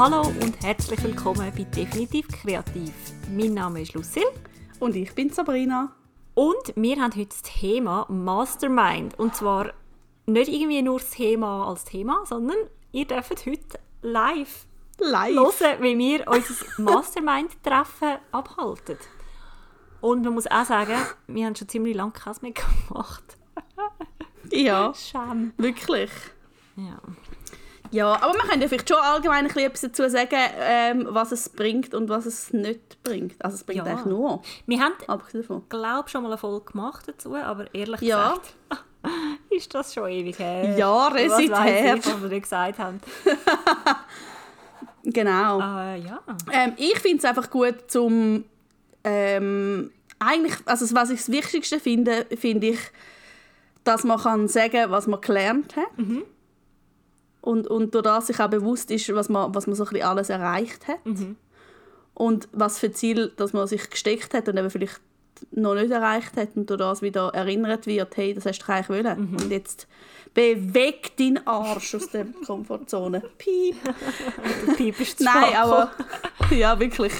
Hallo und herzlich willkommen bei Definitiv Kreativ. Mein Name ist Lucille. Und ich bin Sabrina. Und wir haben heute das Thema Mastermind. Und zwar nicht irgendwie nur das Thema als Thema, sondern ihr dürft heute live, Live. hören, wie wir unser Mastermind-Treffen abhalten. Und man muss auch sagen, wir haben schon ziemlich lange keins mehr gemacht. Ja, Scham. wirklich. Ja. Ja, aber wir können ja vielleicht schon allgemein ein bisschen etwas dazu sagen, ähm, was es bringt und was es nicht bringt. Also es bringt Ja. eigentlich nur, Wir haben, glaube schon mal eine Folge gemacht dazu, aber ehrlich Ja. gesagt ist das schon ewig her. Jahre was sind her. Ich, was wir nicht gesagt haben. Genau. Äh, ja. Ähm, ich finde es einfach gut zum ähm, eigentlich, also was ich das Wichtigste finde, finde ich, dass man kann sagen, was man gelernt hat. Und, und durch das sich auch bewusst ist, was man, was man so ein bisschen alles erreicht hat. Und was für Ziel, dass man sich gesteckt hat und eben vielleicht noch nicht erreicht hat und durch das wieder erinnert wird, hey, das hast du eigentlich wollen. Und jetzt beweg deinen Arsch aus der Komfortzone. Piep. Piep ist zu Nein, aber ja, wirklich.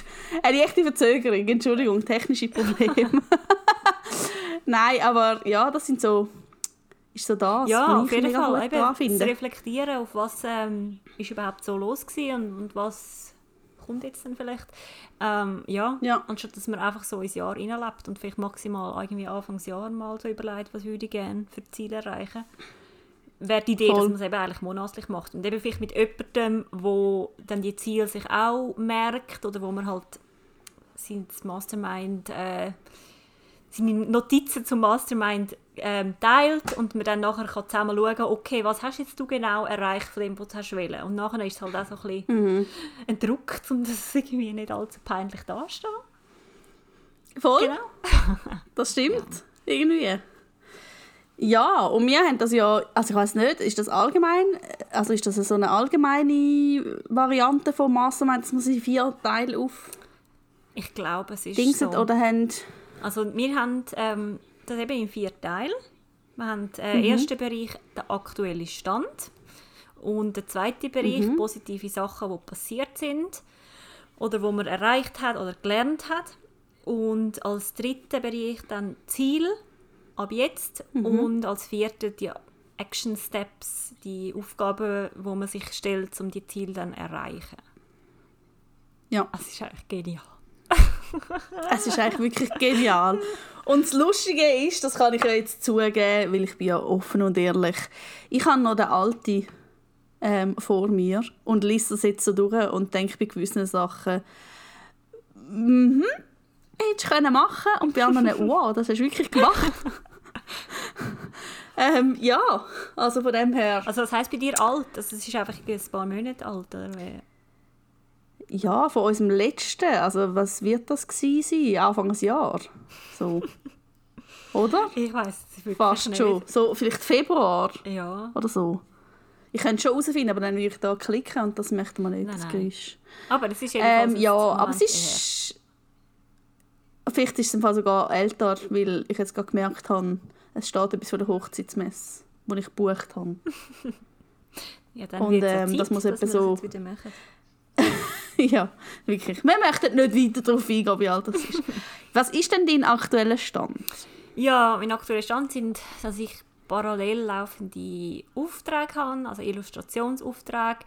Eine echte Verzögerung, Entschuldigung, technische Probleme. Nein, aber ja, das sind so, ist so das, Ja, auf ich jeden Fall. Eben, finde. reflektieren, auf was ähm, ist überhaupt so los war und, und was kommt jetzt dann vielleicht. Ähm, ja, Ja. anstatt dass man einfach so ins Jahr reinlebt und vielleicht maximal irgendwie Anfangsjahr mal so überlegt, was würde ich gerne für Ziele erreichen. Wäre die Idee, Voll. dass man es eben eigentlich monatlich macht. Und eben vielleicht mit jemandem, wo dann die Ziele sich auch merkt oder wo man halt sein Mastermind, äh, seine Notizen zum Mastermind ähm, teilt und man dann nachher kann zusammen schauen okay, was hast jetzt du genau erreicht von dem, was du hast wollen. Und nachher ist es halt auch so ein bisschen ein Druck, um dass es irgendwie nicht allzu peinlich dasteht. Voll, Genau. das stimmt. Irgendwie. Ja, und wir haben das ja, also ich weiß nicht, ist das allgemein, also ist das so eine allgemeine Variante vom Mastermind, dass man sie in vier Teile auf Ich glaube, es ist Dingset so. oder haben... Also wir haben ähm, das eben in vier Teilen. Wir haben den Mhm. ersten Bereich der aktuelle Stand und der zweite Bereich Mhm. positive Sachen, die passiert sind oder wo man erreicht hat oder gelernt hat. Und als dritten Bereich dann Ziel ab jetzt Mhm. und als vierten die Action Steps, die Aufgaben, wo man sich stellt, um die Ziele dann zu erreichen. Ja. Das ist eigentlich genial. Es ist eigentlich wirklich genial. Und das Lustige ist, das kann ich ja jetzt zugeben, weil ich bin ja offen und ehrlich, ich habe noch den alten ähm, vor mir und lese das jetzt so durch und denke bei gewissen Sachen, mhm, hättest du können machen und bei anderen, wow, das hast du wirklich gemacht. ähm, ja, also von dem her, Also was heisst bei dir alt? Also es ist einfach ein paar Monate alt, oder? Ja, von unserem letzten, also was wird das gewesen sein? Anfangs Jahr, so, oder? Ich weiß es wirklich Fast nicht. schon. So, vielleicht Februar Ja. oder so. Ich könnte schon herausfinden, aber dann würde ich da klicken und das möchte man nicht, Nein, das. Geräusch. Aber es ist Ähm, ja, aber es ist... Vielleicht ist es im Fall sogar älter, weil ich jetzt gerade gemerkt habe, es steht etwas von der Hochzeitsmesse, die ich gebucht habe. her. Ja, dann und, ähm, Zeit, das muss etwa so- wieder machen. ja, wirklich. Wir möchten nicht weiter darauf eingehen, wie alt das ist. Was ist denn dein aktueller Stand? Ja, mein aktueller Stand sind, dass ich parallel laufende Aufträge habe, also Illustrationsaufträge,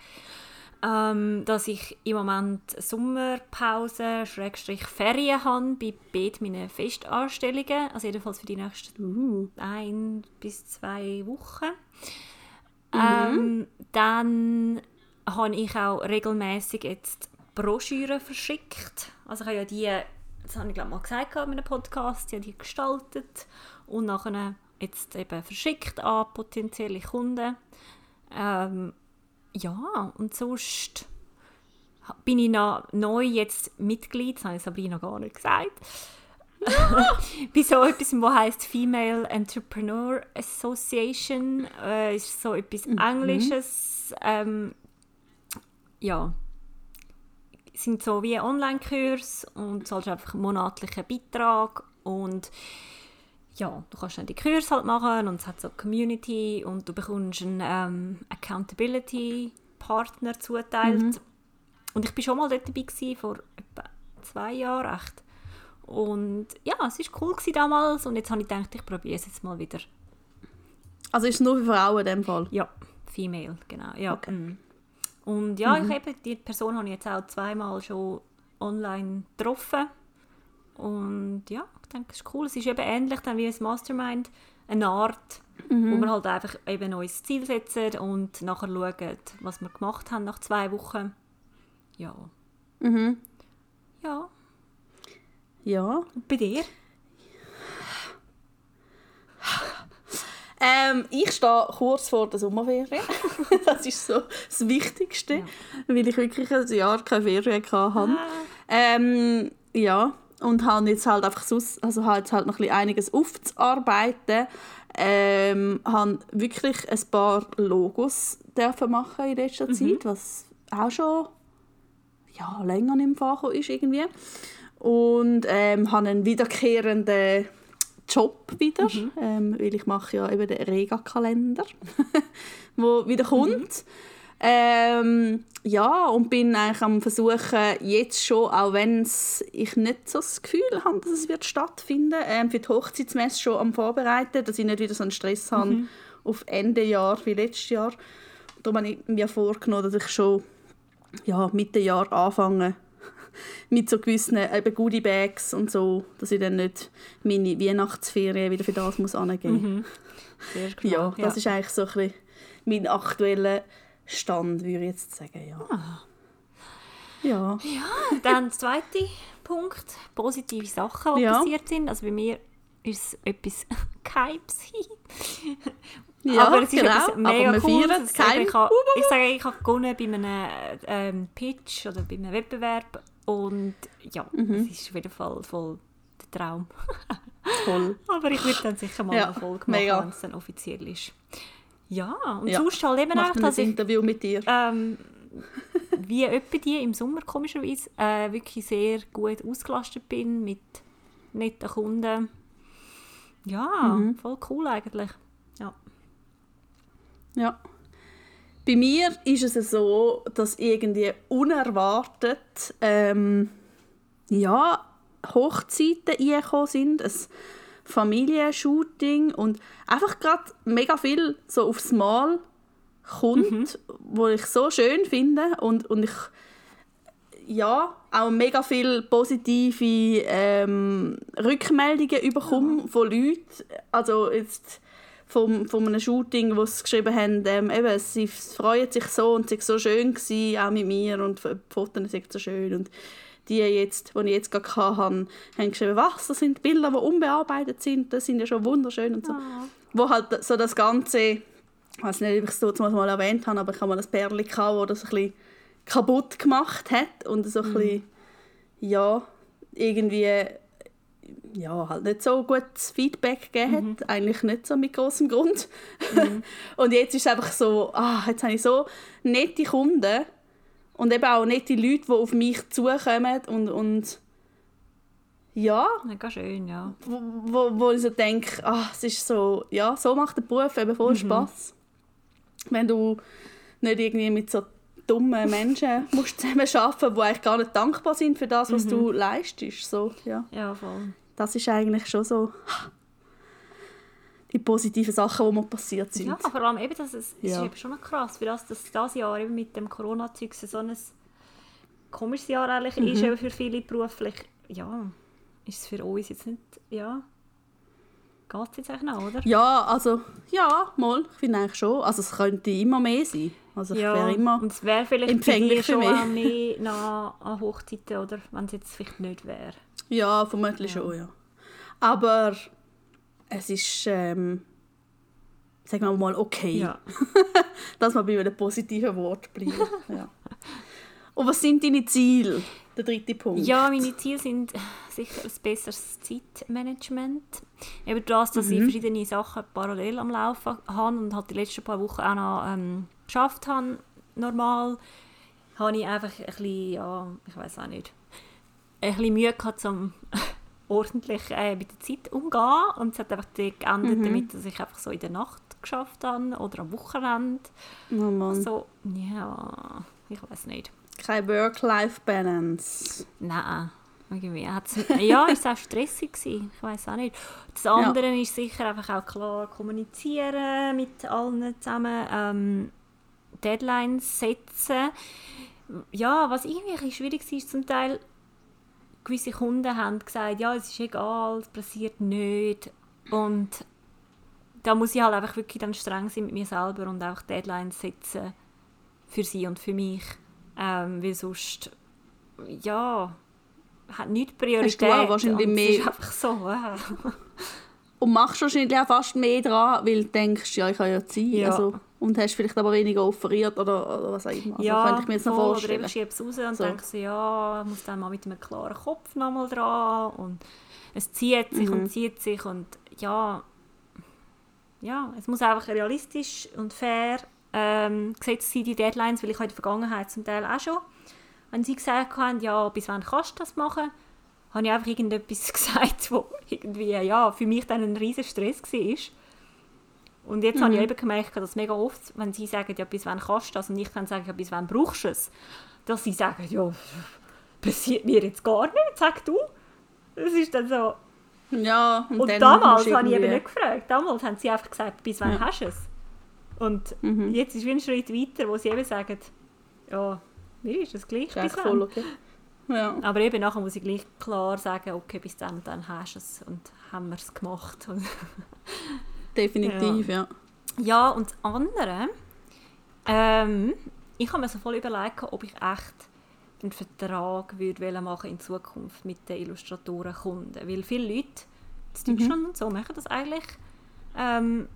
ähm, dass ich im Moment Sommerpause, Schrägstrich Ferien habe bei beiden meinen Festanstellungen, also jedenfalls für die nächsten Uh, ein bis zwei Wochen. Ähm, dann habe ich auch regelmäßig jetzt Broschüren verschickt. Also ich habe ja die, das habe ich glaube mal gesagt in einem Podcast, die habe die gestaltet und nachher jetzt eben verschickt an potenzielle Kunden. Ähm, ja, und sonst bin ich noch neu jetzt Mitglied, das habe ich Sabrina gar nicht gesagt. bei so etwas, was heißt Female Entrepreneur Association, äh, ist so etwas Englisches. Ähm, ja, sind so wie Online-Kurs und zahlst einfach einen monatlichen Beitrag und ja, du kannst dann die Kurs halt machen und es hat so eine Community und du bekommst einen ähm, Accountability-Partner zuteilt. und ich war schon mal dort dabei, gewesen, vor etwa zwei Jahren echt. Und ja, es war cool damals und jetzt habe ich gedacht, ich probiere es jetzt mal wieder. Also ist es nur für Frauen in dem Fall? Ja, Female, genau. Ja. Okay. Und ja, mhm. ich eben, die Person habe ich jetzt auch zweimal schon online getroffen. Und ja, ich denke, es ist cool. Es ist eben ähnlich dann wie ein Mastermind, eine Art, mhm. wo man halt einfach eben ein neues Ziel setzt und nachher schaut, was wir gemacht haben nach zwei Wochen. Ja. Mhm. Ja. Ja. Und bei dir? Ähm, ich stehe kurz vor der Sommerferien. das ist so das Wichtigste, ja. weil ich wirklich ein Jahr keine Ferien hatte. Ah. Ähm, ja, und habe jetzt halt einfach sonst, also habe jetzt halt noch ein einiges aufzuarbeiten. Ähm, habe wirklich ein paar Logos dürfen machen in letzter mhm. Zeit, was auch schon ja, länger im Fach ist irgendwie. Und ähm, habe einen wiederkehrenden Job wieder, mhm. ähm, weil ich mache ja eben den Rega-Kalender, wo wieder kommt. Mhm. Ähm, ja, und bin eigentlich am versuchen, jetzt schon, auch wenn ich nicht so das Gefühl habe, dass es wird stattfinden ähm, für die Hochzeitsmesse schon am Vorbereiten, dass ich nicht wieder so einen Stress mhm. habe auf Ende Jahr wie letztes Jahr. Darum habe ich mir vorgenommen, dass ich schon ja, Mitte Jahr anfange mit so gewissen eben Goodie Bags und so, dass ich dann nicht meine Weihnachtsferien wieder für das muss angeben. Mhm. Sehr Ja, das ja. ist eigentlich so ein bisschen mein aktueller Stand, würde ich jetzt sagen, ja. Ah. Ja. Ja, dann der zweite Punkt, positive Sachen, die ja. passiert sind. Also bei mir ist es etwas Geheimes. Ja, aber es ist genau. etwas mega aber cool. Ich, ich, ich sage, ich habe gewonnen bei einem ähm, Pitch oder bei einem Wettbewerb und ja, mhm. es ist auf jeden Fall voll der Traum. Toll. Aber ich würde dann sicher mal ja, eine Folge machen, wenn es dann offiziell ist. Ja, und ja. sonst halt eben auch, dass ich, Interview mit dir. Ähm, wie etwa die im Sommer komischerweise äh, wirklich sehr gut ausgelastet bin mit netten Kunden. Ja, mhm. voll cool eigentlich. Ja. Ja. Bei mir ist es so, dass irgendwie unerwartet ähm, ja, Hochzeiten eingekommen sind, ein Familienshooting und einfach gerade mega viel so aufs Mal kommt, mhm. wo ich so schön finde und, und ich ja, auch mega viele positive ähm, Rückmeldungen bekomme ja. von Leuten. Also jetzt vom, von einem Shooting, wo sie geschrieben haben, ähm, eben, sie freuen sich so und es so schön, gewesen, auch mit mir und die Fotos sind so schön. Und die, jetzt, die ich jetzt gerade hatte, haben geschrieben, was, das sind Bilder, die unbearbeitet sind, das sind ja schon wunderschön und so. Oh. Wo halt so das Ganze, ich weiß nicht, ob ich es dort mal erwähnt habe, aber ich habe mal ein Pärchen gehabt, das ein bisschen kaputt gemacht hat und so ein mhm. bisschen, ja, irgendwie ja, halt nicht so gutes Feedback gegeben mhm. hat. Eigentlich nicht so mit großem Grund. Mhm. und jetzt ist es einfach so, ah, jetzt habe ich so nette Kunden und eben auch nette Leute, die auf mich zukommen und, und ja. Mega schön, ja. Wo, wo, wo ich so denke, ah, es ist so, ja, so macht der Beruf eben voll mhm. Spass. Wenn du nicht irgendwie mit so dummen Menschen musst zusammen arbeiten, die eigentlich gar nicht dankbar sind für das, was mhm. du leistest. So, ja. ja, voll das ist eigentlich schon so die positiven Sachen, die mir passiert sind. Ja, vor allem eben, dass es, ja. ist eben schon krass, für das, dass das Jahr eben mit dem Corona-Zeug so ein komisches Jahr eigentlich mhm. ist, eben für viele beruflich. Ja, ist es für uns jetzt nicht, ja, geht es jetzt eigentlich noch, oder? Ja, also, ja, mal, ich finde eigentlich schon. Also es könnte immer mehr sein. Also ich ja, wäre immer und es wäre vielleicht empfänglich schon mehr. mehr nach, an Hochzeiten, oder wenn es jetzt vielleicht nicht wäre. Ja, vermutlich ja. schon, ja. Aber es ist, ähm, sagen wir mal, okay. Ja. Dass man bei einem positiven Wort bleibt. ja. Und was sind deine Ziele? Der dritte Punkt. Ja, meine Ziele sind sicher ein besseres Zeitmanagement. Eben das, dass mhm. ich verschiedene Sachen parallel am Laufen habe und halt die letzten paar Wochen auch noch ähm, geschafft habe, normal, habe ich einfach ein bisschen, ja, ich weiß auch nicht, ein bisschen Mühe gehabt, um ordentlich äh, mit der Zeit umzugehen. Und es hat einfach geendet mhm. damit, dass ich einfach so in der Nacht geschafft habe oder am Wochenende. Oh Mann. So, ja, ich weiß nicht. Keine Work-Life-Balance. Nein. Irgendwie hat's, ja, es war auch stressig. Gewesen. Ich weiß auch nicht. Das andere ja. ist sicher einfach auch klar kommunizieren mit allen zusammen. Ähm, Deadlines setzen. Ja, was irgendwie schwierig war zum Teil, gewisse Kunden haben gesagt, ja, es ist egal, es passiert nicht. Und da muss ich halt einfach wirklich dann streng sein mit mir selber und auch Deadlines setzen für sie und für mich. Ähm, weil sonst, ja, hat nicht Priorität. Hast du auch wahrscheinlich mehr... ist einfach so, wow. Und machst wahrscheinlich auch fast mehr dran, weil du denkst, ja, ich habe ja Zeit. Ja. Also, und hast vielleicht aber weniger offeriert oder, oder was auch immer. Also, ja, könnte ich mir jetzt noch vorstellen. Oder ich schiebe es raus und so. denke, ja, ich muss dann mal mit einem klaren Kopf nochmal dran. Und es zieht sich mhm. und zieht sich und ja, ja, es muss einfach realistisch und fair ähm, gesetzt sein, die Deadlines, weil ich in der Vergangenheit zum Teil auch schon, wenn sie gesagt haben, ja, bis wann kannst du das machen, habe ich einfach irgendetwas gesagt, wo irgendwie, ja, für mich dann ein riesen Stress war. Und jetzt mhm. habe ich mhm. eben gemerkt, dass mega oft, wenn sie sagen, ja, bis wann kannst du das, und ich dann sage, ja, bis wann brauchst du es, dass sie sagen, ja, passiert mir jetzt gar nicht, sag du. Das ist dann so. Ja, und, und damals habe ich eben nicht gefragt. Damals haben sie einfach gesagt, bis wann ja. hast du es? Und mhm. jetzt ist wie ein Schritt weiter, wo sie eben sagen, ja, mir ist das gleich, bis wann. Okay. Ja. Aber eben nachher muss ich gleich klar sagen, okay, bis dann und dann hast du es und haben wir es gemacht. Definitiv, ja. Ja, ja und das andere, ähm, ich habe mir so voll überlegt, ob ich echt einen Vertrag würde machen in Zukunft mit den Illustratoren-Kunden. Weil viele Leute in Deutschland mhm. und so machen das eigentlich. Ähm,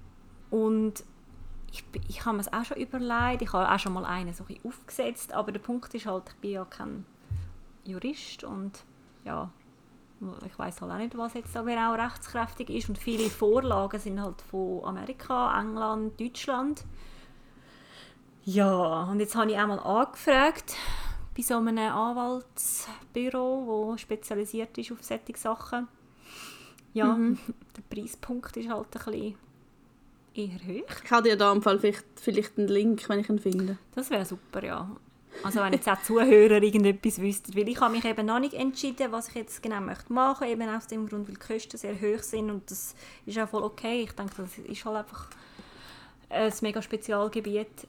und ich, ich habe mir es auch schon überlegt, ich habe auch schon mal einen so ein aufgesetzt, aber der Punkt ist halt, ich bin ja kein Jurist und ja, ich weiß halt auch nicht, was jetzt da genau rechtskräftig ist und viele Vorlagen sind halt von Amerika, England, Deutschland. Ja, und jetzt habe ich einmal angefragt bei so einem Anwaltsbüro, das spezialisiert ist auf solche Sachen. Ja, mhm. der Preispunkt ist halt ein bisschen eher hoch. Ich habe dir da im Fall vielleicht, vielleicht einen Link, wenn ich ihn finde. Das wäre super, ja. Also wenn jetzt auch Zuhörer irgendetwas wüssten, weil ich habe mich eben noch nicht entschieden, was ich jetzt genau möchte machen, eben aus dem Grund, weil die Kosten sehr hoch sind und das ist auch voll okay. Ich denke, das ist halt einfach ein mega Spezialgebiet.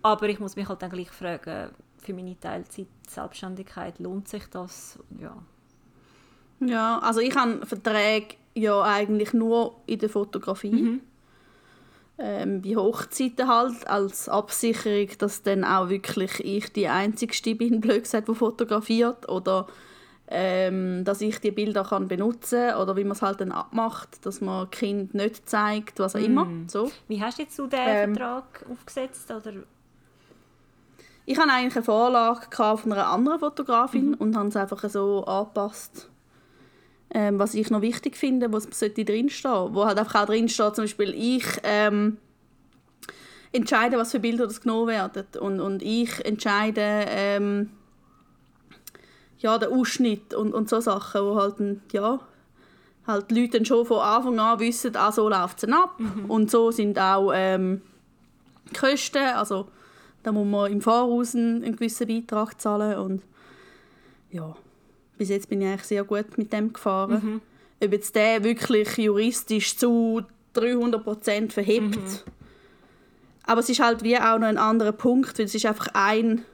Aber ich muss mich halt dann gleich fragen, für meine Teilzeit Selbstständigkeit, lohnt sich das? Ja. Ja, also ich habe Verträge ja eigentlich nur in der Fotografie. Mhm ähm, bei Hochzeiten halt als Absicherung, dass dann auch wirklich ich die einzigste bin, blöd gesagt, die fotografiert oder ähm, dass ich die Bilder kann benutzen oder wie man es halt dann abmacht, dass man Kind nicht zeigt, was auch mm. immer. So. Wie hast du jetzt so den ähm, Vertrag aufgesetzt? Oder? Ich hatte eigentlich eine Vorlage von einer anderen Fotografin mhm. und habe es einfach so angepasst ähm, was ich noch wichtig finde, was sollte drinstehen. Wo halt einfach auch drinsteht, zum Beispiel ich ähm, entscheide, was für Bilder das genommen werden und, und ich entscheide ähm, ja, den Ausschnitt und, und so Sachen, wo halt, ja, halt die Leute schon von Anfang an wissen, ah, so läuft es ab mhm. und so sind auch ähm, die Kosten, also da muss man im Voraus einen, einen gewissen Beitrag zahlen und ja, bis jetzt bin ich eigentlich sehr gut mit dem gefahren. Mhm. Ob jetzt der wirklich juristisch zu 300% verhebt. Mhm. Aber es ist halt wie auch noch ein anderer Punkt, weil es ist einfach ein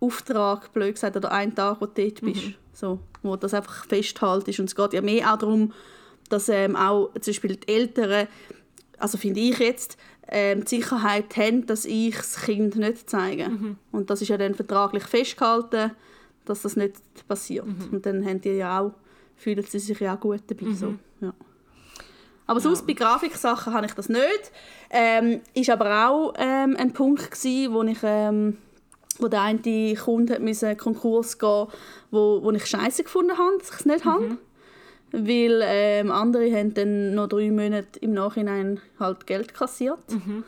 Auftrag, blöd gesagt, oder ein Tag, wo du dort bist, mhm. so, wo das einfach festhaltest. Und es geht ja mehr auch darum, dass ähm, auch zum Beispiel die Eltern, also finde ich jetzt, ähm, die Sicherheit haben, dass ich das Kind nicht zeige. Mhm. Und das ist ja dann vertraglich festgehalten dass das nicht passiert. Mhm. Und dann haben die ja auch, fühlen sie sich ja auch gut dabei. Mhm. So. Ja. Aber sonst bei Grafiksachen habe ich das nicht. Ähm, ist aber auch ähm, ein Punkt gewesen, wo ich ähm, wo der eine Kunde musste Konkurs gehen, wo, wo ich scheiße gefunden habe, dass ich es nicht mhm. habe. Weil ähm, andere haben dann noch drei Monate im Nachhinein halt Geld kassiert. Mhm.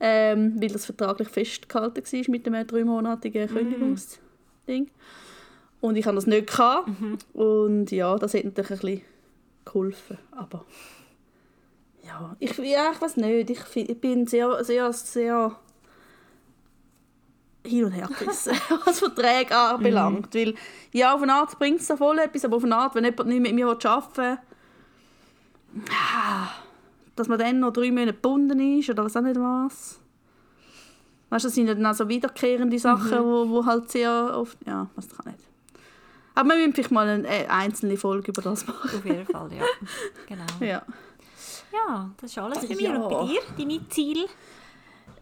Ähm, weil das vertraglich festgehalten war mit einem dreimonatigen mhm. Ding. Und ich hatte das nicht. Gehabt. Mhm. Und ja, das hat natürlich ein bisschen geholfen. Aber ja, ich, ja, ich weiß nicht. Ich, ich bin sehr, sehr, sehr hin und her gerissen, was Verträge anbelangt. Weil, ja, auf eine Art bringt es da voll etwas, aber auf eine Art, wenn jemand nicht mit mir arbeiten will, dass man dann noch drei Monate gebunden ist oder was auch nicht was. Weißt du, das sind ja dann auch so wiederkehrende Sachen, mhm. wo, wo halt sehr oft, ja, was kann nicht. Aber wir müssen vielleicht mal eine einzelne Folge über das machen. Auf jeden Fall, ja. Genau. Ja. Ja, das ist alles bei mir. Ja. Und bei dir, deine Ziele?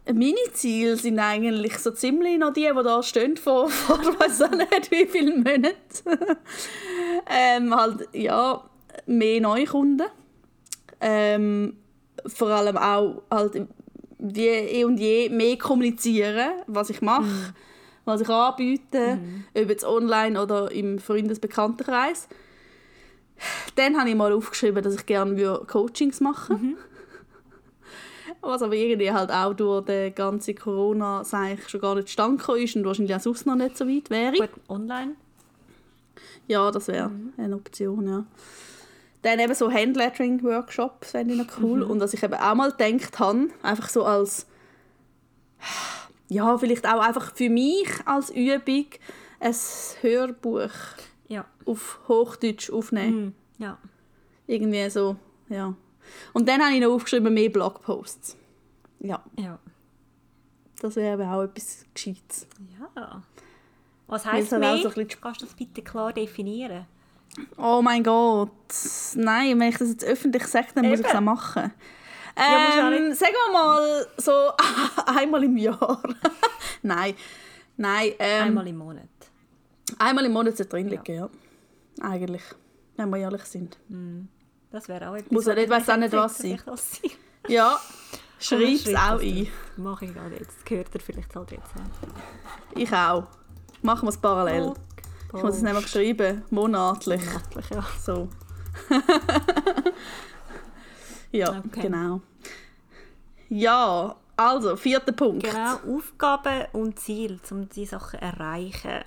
Meine Ziele sind eigentlich so ziemlich noch die, die da stehen vor, vor weiß auch nicht wie vielen Monaten. ähm, halt, ja, mehr Neukunden. Ähm, vor allem auch halt wie eh und je mehr kommunizieren, was ich mache, mhm. was ich anbiete, mhm. ob jetzt online oder im Freundes-Bekanntenkreis. Dann habe ich mal aufgeschrieben, dass ich gerne Coachings machen mhm. Was aber irgendwie halt auch durch die ganze corona schon gar nicht stand ist und wahrscheinlich auch sonst noch nicht so weit wäre. Gut, online? Ja, das wäre mhm. eine Option, ja. Dann eben so Handlettering-Workshops fände ich noch cool. Mhm. Und was ich eben auch mal gedacht habe, einfach so als, ja, vielleicht auch einfach für mich als Übung, ein Hörbuch ja. auf Hochdeutsch aufnehmen. Mhm. Ja. Irgendwie so, ja. Und dann habe ich noch aufgeschrieben, mehr Blogposts. Ja. Ja. Das wäre auch etwas Gescheites. Ja. Was heisst mehr? So Kannst du das bitte klar definieren? Oh mein Gott. Nein, wenn ich das jetzt öffentlich sage, dann Eben. muss ich es auch machen. Ähm, ja, sagen wir mal so einmal im Jahr. Nein. Nein. Ähm, einmal im Monat. Einmal im Monat sollte drin liegen, ja. ja. Eigentlich. Wenn wir ehrlich sind. Mm. Das wäre auch etwas. Muss ja nicht, weiß auch nicht was sein. Ja. Schreib es auch ein. Mache ich gerade jetzt. Das gehört er vielleicht halt jetzt. Ich auch. Machen wir es parallel. Oh. Ich muss es nämlich schreiben, monatlich. Monatlich, ja. So. ja, okay. genau. Ja, also, vierter Punkt. Genau, Aufgaben und Ziel, um diese Sachen zu erreichen.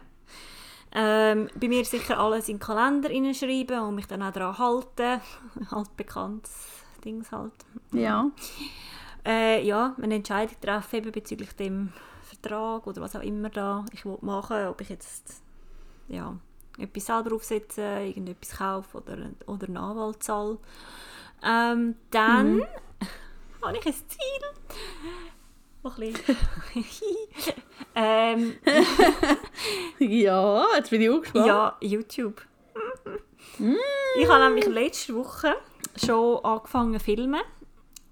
Ähm, bei mir sicher alles in den Kalender schreiben und mich dann auch daran halten. halt bekanntes Dings halt. Ja. Äh, ja, eine Entscheidung treffen bezüglich dem Vertrag oder was auch immer da ich machen ob ich jetzt ja, etwas selber aufsetzen, irgendetwas kaufen oder, oder einen Anwalt zahlen. Ähm, dann mhm. habe ich ein Ziel. Ein ähm, ja, jetzt bin ich auch gespannt. Ja, YouTube. Mm. Ich habe nämlich letzte Woche schon angefangen zu filmen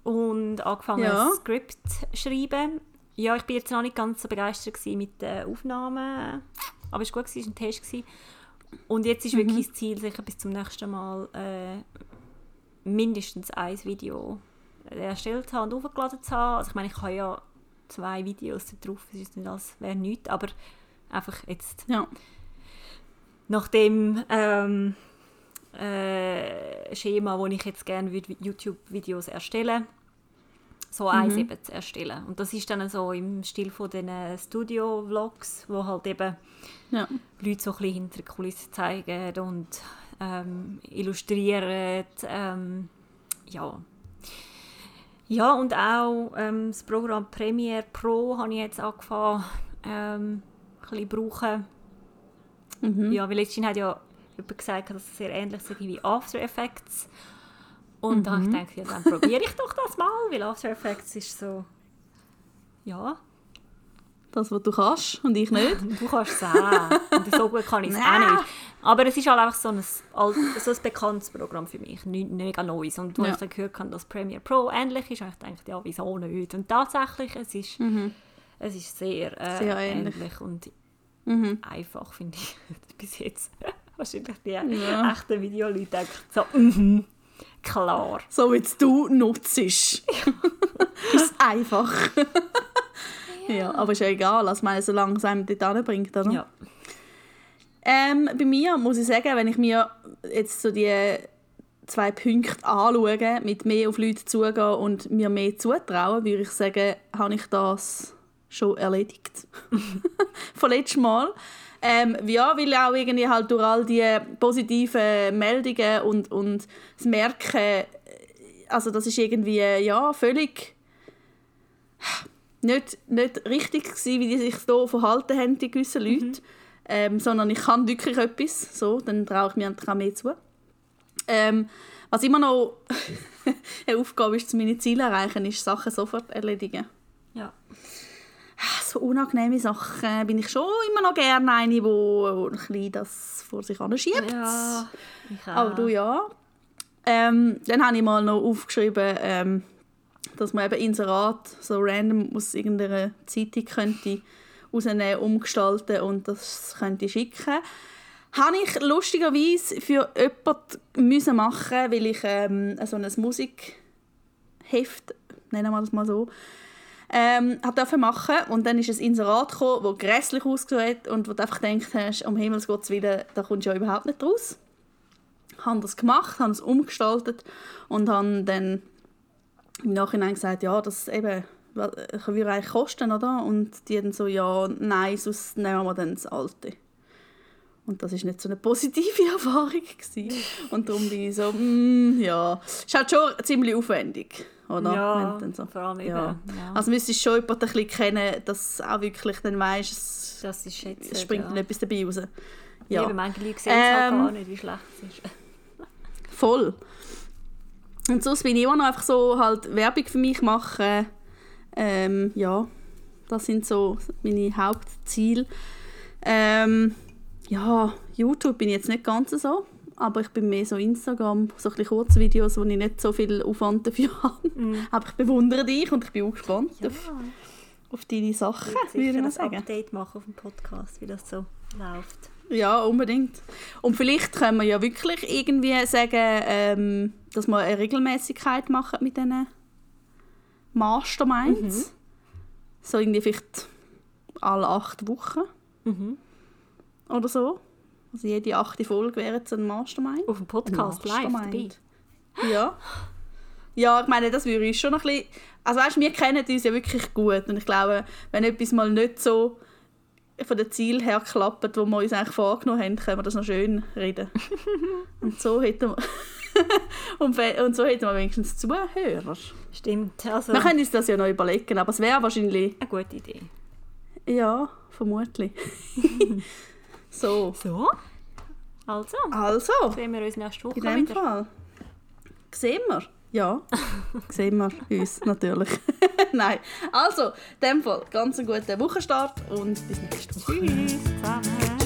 und angefangen ja. Skript zu schreiben. Ja, ich war jetzt noch nicht ganz so begeistert mit den Aufnahmen aber es war gut, es war ein Test. Gewesen. Und jetzt ist mhm. wirklich das Ziel, sicher bis zum nächsten Mal äh, mindestens ein Video erstellt haben und hochgeladen zu haben. Also ich meine, ich habe ja zwei Videos da drauf, es ist nicht als wäre nichts, aber einfach jetzt ja. nach dem ähm, äh, Schema, wo ich jetzt gerne YouTube-Videos erstellen so mhm. eins eben zu erstellen. Und das ist dann so im Stil von den Studio-Vlogs, wo halt eben ja. Leute so ein bisschen hinter der Kulisse zeigen und ähm, illustrieren. Ähm, ja. ja, und auch ähm, das Programm Premiere Pro habe ich jetzt angefangen ähm, ein bisschen brauchen. Mhm. Ja, weil letztens hat ja jemand gesagt, dass es sehr ähnlich ist wie After Effects. Und mhm. dann habe ich gedacht, ja, dann probiere ich doch das mal, weil After Effects ist so, ja. Das, was du kannst und ich nicht. Du kannst es auch. Und so gut kann ich es auch nicht. Aber es ist halt einfach so ein, so ein bekanntes Programm für mich, nicht mega neues. Und als ja. ich dann gehört habe, dass Premiere Pro ähnlich ist, habe ich gedacht, ja, wieso nicht? Und tatsächlich, es ist, mhm. es ist sehr, äh, sehr ähnlich. ähnlich. und mhm. einfach, finde ich, bis jetzt. Wahrscheinlich die ja. echten Videoleute denken so, mhm. Klar. So wie du nutzt. ist einfach. ja. ja. aber ist ja egal. Also meine, solange es einem dort bringt, oder? Ja. Ähm, bei mir muss ich sagen, wenn ich mir jetzt so die zwei Punkte anschaue, mit mehr auf Leute zugehen und mir mehr zutrauen, würde ich sagen, habe ich das schon erledigt. Von letztem Mal. Ähm, ja, weil auch irgendwie halt durch all die positiven Meldungen und, und das Merken, also das ist irgendwie, ja, völlig, nicht, nicht richtig gewesen, wie die sich so verhalten haben, die gewissen Leute. Mhm. Ähm, sondern ich kann wirklich etwas, so, dann traue ich mir auch mehr zu. Ähm, was immer noch eine Aufgabe ist, meine Ziele zu erreichen, ist Sachen sofort erledigen. Ja. So unangenehme Sachen bin ich schon immer noch gerne eine, die ein bisschen das vor sich anschiebt. Ja, ich auch. Aber du ja. Ähm, dann habe ich mal noch aufgeschrieben, ähm, dass man eben Inserat so random aus irgendeiner Zeitung könnte rausnehmen, umgestalten und das könnte schicken. Habe ich lustigerweise für jemanden müssen machen, weil ich ähm, so ein Musikheft, nennen wir das mal so, ähm, hat dürfen machen und dann ist ein Inserat gekommen, das grässlich ausgesehen und wo du einfach gedacht hast, um Himmels Gottes Willen, da kommst du ja überhaupt nicht raus. Habe das gemacht, habe es umgestaltet und habe dann im Nachhinein gesagt, ja, das eben, würde eigentlich kosten, oder? Und die dann so, ja, nein, sonst nehmen wir dann das Alte. Und das ist nicht so eine positive Erfahrung gewesen. Und darum bin ich so, mm, ja, ist halt schon ziemlich aufwendig, oder? Ja, so, vor allem eben. ja. Ja. Also müsstest du schon jemanden ein bisschen kennen, dass du auch wirklich dann weisst, es, das ist jetzt es springt ja. etwas dabei raus. Ja. Ja, Eben, manche Leute sehen es halt Ähm, gar nicht, wie schlecht es ist. voll. Und sonst bin ich immer noch einfach so halt Werbung für mich machen. Ähm, ja, das sind so meine Hauptziele. Ähm, ja, YouTube bin ich jetzt nicht ganz so, aber ich bin mehr so Instagram, so ein bisschen Kurzvideos, wo ich nicht so viel Aufwand dafür habe. Aber ich bewundere dich und ich bin auch gespannt Ja, auf, auf deine Sachen, ich würde ich mal ein sagen. Update machen auf dem Podcast, wie das so läuft. Ja, unbedingt. Und vielleicht können wir ja wirklich irgendwie sagen, ähm, dass wir eine Regelmäßigkeit machen mit diesen Masterminds. So irgendwie vielleicht alle acht Wochen Mhm. oder so. Also jede achte Folge wäre jetzt ein Mastermind. Auf dem Podcast live dabei. Ja. Ja, ich meine, das würde ich schon noch ein bisschen... Also weißt, wir kennen uns ja wirklich gut und ich glaube, wenn etwas mal nicht so von den Ziel her klappt, wo wir uns eigentlich vorgenommen haben, können wir das noch schön reden. und so hätten wir... und, und so hätten wir wenigstens Zuhörer. Stimmt, also Wir können uns das ja noch überlegen, aber es wäre wahrscheinlich... eine gute Idee. Ja, vermutlich. so. So, also, Also, sehen wir uns nächste Woche in dem wieder. Fall. Sehen wir? Ja, sehen wir uns natürlich. Nein. Also, in dem Fall, ganz einen guten Wochenstart und bis nächste Woche. Tschüss zusammen.